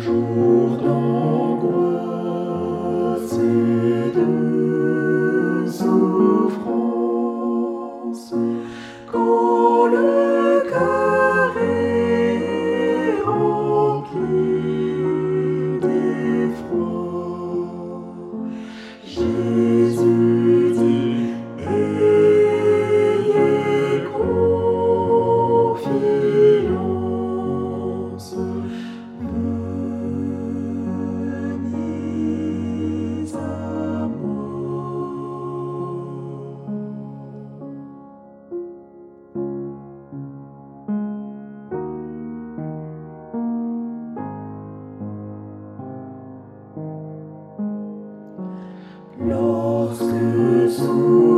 Jour d'angoisse et de souffrance, quand le cœur est rempli. lorsque sous